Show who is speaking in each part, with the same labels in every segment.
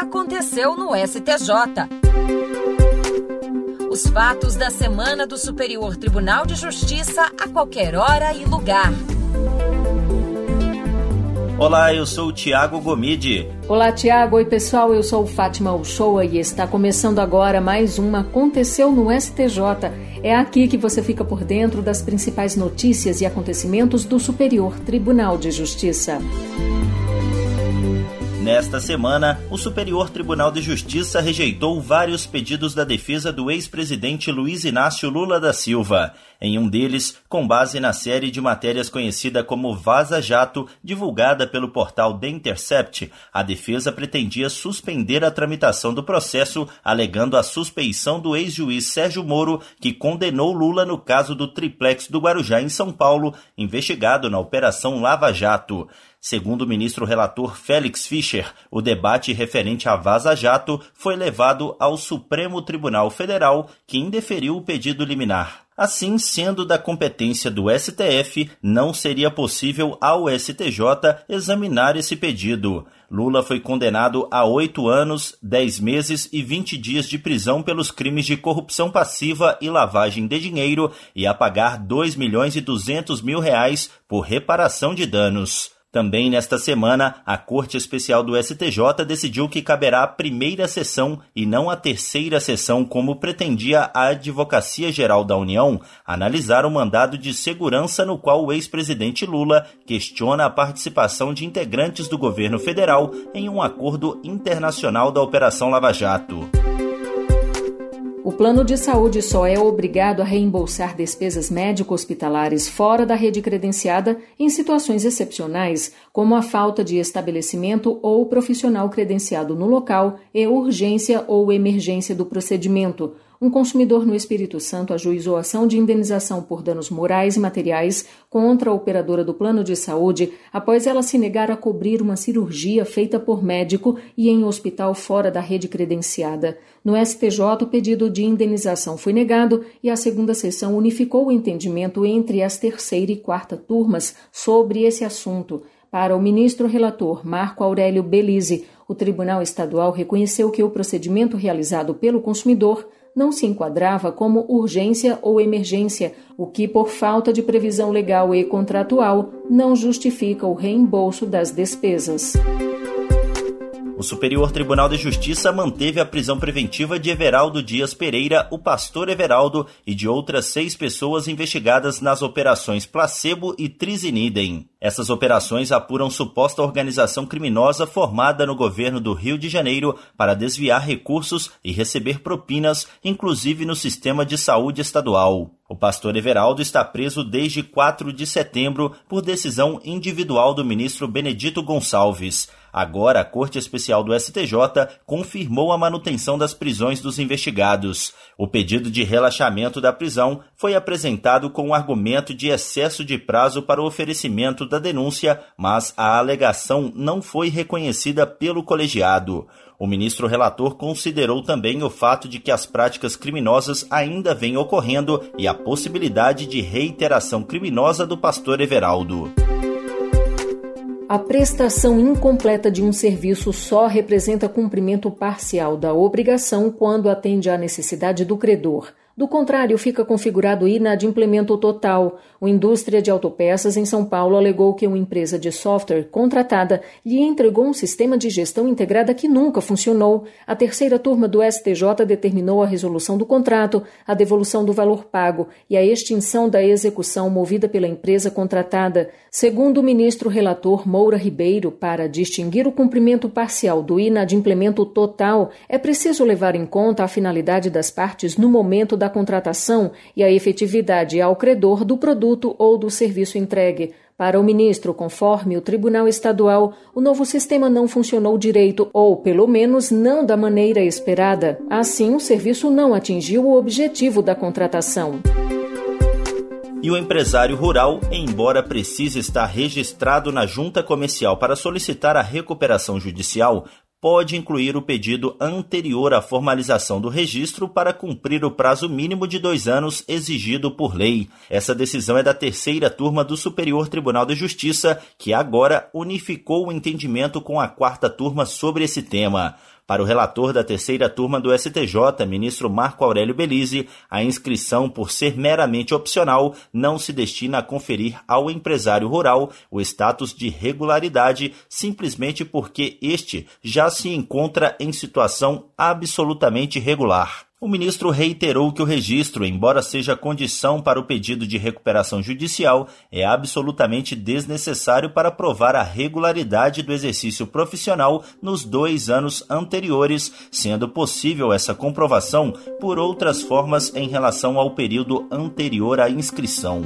Speaker 1: aconteceu no STJ. Os fatos da semana do Superior Tribunal de Justiça a qualquer hora e lugar.
Speaker 2: Olá, eu sou o Tiago Gomide.
Speaker 3: Olá, Tiago. Oi, pessoal. Eu sou Fátima Uchoa e está começando agora mais uma Aconteceu no STJ. É aqui que você fica por dentro das principais notícias e acontecimentos do Superior Tribunal de Justiça.
Speaker 2: Nesta semana, o Superior Tribunal de Justiça rejeitou vários pedidos da defesa do ex-presidente Luiz Inácio Lula da Silva. Em um deles, com base na série de matérias conhecida como Vaza Jato, divulgada pelo portal The Intercept, a defesa pretendia suspender a tramitação do processo, alegando a suspeição do ex-juiz Sérgio Moro, que condenou Lula no caso do triplex do Guarujá em São Paulo, investigado na Operação Lava Jato. Segundo o ministro relator Félix Fischer, o debate referente a Vaza Jato foi levado ao Supremo Tribunal Federal, que indeferiu o pedido liminar. Assim, sendo da competência do STF, não seria possível ao STJ examinar esse pedido. Lula foi condenado a oito anos, dez meses e vinte dias de prisão pelos crimes de corrupção passiva e lavagem de dinheiro e a pagar dois milhões e duzentos mil reais por reparação de danos. Também nesta semana, a Corte Especial do STJ decidiu que caberá a primeira sessão e não a terceira sessão, como pretendia a Advocacia Geral da União, analisar o mandado de segurança no qual o ex-presidente Lula questiona a participação de integrantes do governo federal em um acordo internacional da Operação Lava Jato.
Speaker 3: O plano de saúde só é obrigado a reembolsar despesas médico-hospitalares fora da rede credenciada em situações excepcionais, como a falta de estabelecimento ou profissional credenciado no local e urgência ou emergência do procedimento, um consumidor no Espírito Santo ajuizou ação de indenização por danos morais e materiais contra a operadora do plano de saúde após ela se negar a cobrir uma cirurgia feita por médico e em hospital fora da rede credenciada. No STJ, o pedido de indenização foi negado e a segunda sessão unificou o entendimento entre as terceira e quarta turmas sobre esse assunto. Para o ministro relator Marco Aurélio Belize, o Tribunal Estadual reconheceu que o procedimento realizado pelo consumidor não se enquadrava como urgência ou emergência, o que, por falta de previsão legal e contratual, não justifica o reembolso das despesas.
Speaker 2: O Superior Tribunal de Justiça manteve a prisão preventiva de Everaldo Dias Pereira, o pastor Everaldo, e de outras seis pessoas investigadas nas operações Placebo e Trisinidem. Essas operações apuram suposta organização criminosa formada no governo do Rio de Janeiro para desviar recursos e receber propinas, inclusive no sistema de saúde estadual. O pastor Everaldo está preso desde 4 de setembro por decisão individual do ministro Benedito Gonçalves. Agora, a Corte Especial do STJ confirmou a manutenção das prisões dos investigados. O pedido de relaxamento da prisão foi apresentado com o argumento de excesso de prazo para o oferecimento da denúncia, mas a alegação não foi reconhecida pelo colegiado. O ministro relator considerou também o fato de que as práticas criminosas ainda vêm ocorrendo e a possibilidade de reiteração criminosa do pastor Everaldo.
Speaker 3: A prestação incompleta de um serviço só representa cumprimento parcial da obrigação quando atende à necessidade do credor. Do contrário, fica configurado inadimplemento total. O Indústria de Autopeças em São Paulo alegou que uma empresa de software contratada lhe entregou um sistema de gestão integrada que nunca funcionou. A terceira turma do STJ determinou a resolução do contrato, a devolução do valor pago e a extinção da execução movida pela empresa contratada. Segundo o ministro relator Moura Ribeiro, para distinguir o cumprimento parcial do inadimplemento total, é preciso levar em conta a finalidade das partes no momento da da contratação e a efetividade ao credor do produto ou do serviço entregue. Para o ministro, conforme o Tribunal Estadual, o novo sistema não funcionou direito ou, pelo menos, não da maneira esperada. Assim, o serviço não atingiu o objetivo da contratação.
Speaker 2: E o empresário rural, embora precise estar registrado na junta comercial para solicitar a recuperação judicial, pode incluir o pedido anterior à formalização do registro para cumprir o prazo mínimo de dois anos exigido por lei. Essa decisão é da terceira turma do Superior Tribunal de Justiça, que agora unificou o entendimento com a quarta turma sobre esse tema. Para o relator da terceira turma do STJ, ministro Marco Aurélio Belize, a inscrição, por ser meramente opcional, não se destina a conferir ao empresário rural o status de regularidade simplesmente porque este já se encontra em situação absolutamente regular. O ministro reiterou que o registro, embora seja condição para o pedido de recuperação judicial, é absolutamente desnecessário para provar a regularidade do exercício profissional nos dois anos anteriores, sendo possível essa comprovação por outras formas em relação ao período anterior à inscrição.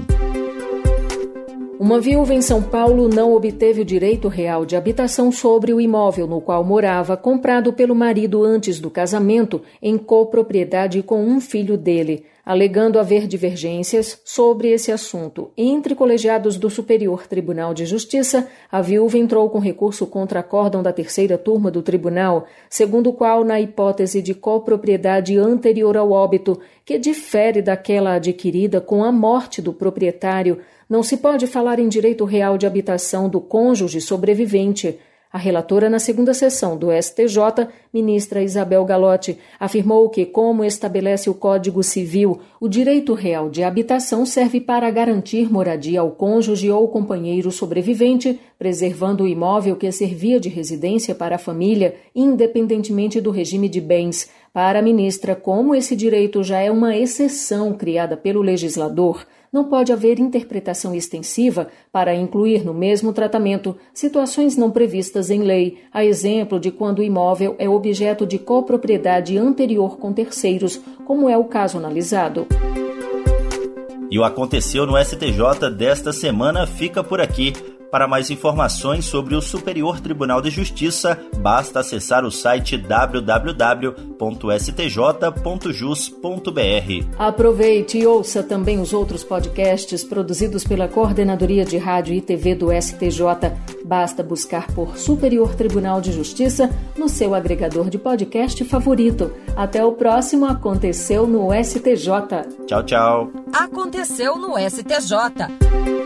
Speaker 3: Uma viúva em São Paulo não obteve o direito real de habitação sobre o imóvel no qual morava, comprado pelo marido antes do casamento, em copropriedade com um filho dele. Alegando haver divergências sobre esse assunto entre colegiados do Superior Tribunal de Justiça, a viúva entrou com recurso contra acórdão da terceira turma do tribunal, segundo o qual, na hipótese de copropriedade anterior ao óbito, que difere daquela adquirida com a morte do proprietário, não se pode falar em direito real de habitação do cônjuge sobrevivente. A relatora na segunda sessão do STJ, ministra Isabel Galotti, afirmou que, como estabelece o Código Civil, o direito real de habitação serve para garantir moradia ao cônjuge ou companheiro sobrevivente, preservando o imóvel que servia de residência para a família, independentemente do regime de bens. Para a ministra, como esse direito já é uma exceção criada pelo legislador, não pode haver interpretação extensiva para incluir no mesmo tratamento situações não previstas em lei, a exemplo de quando o imóvel é objeto de copropriedade anterior com terceiros, como é o caso analisado.
Speaker 2: E o aconteceu no STJ desta semana fica por aqui. Para mais informações sobre o Superior Tribunal de Justiça, basta acessar o site www.stj.jus.br.
Speaker 3: Aproveite e ouça também os outros podcasts produzidos pela Coordenadoria de Rádio e TV do STJ. Basta buscar por Superior Tribunal de Justiça no seu agregador de podcast favorito. Até o próximo Aconteceu no STJ.
Speaker 2: Tchau, tchau.
Speaker 1: Aconteceu no STJ.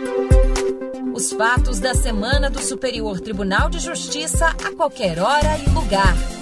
Speaker 1: Os fatos da semana do Superior Tribunal de Justiça a qualquer hora e lugar.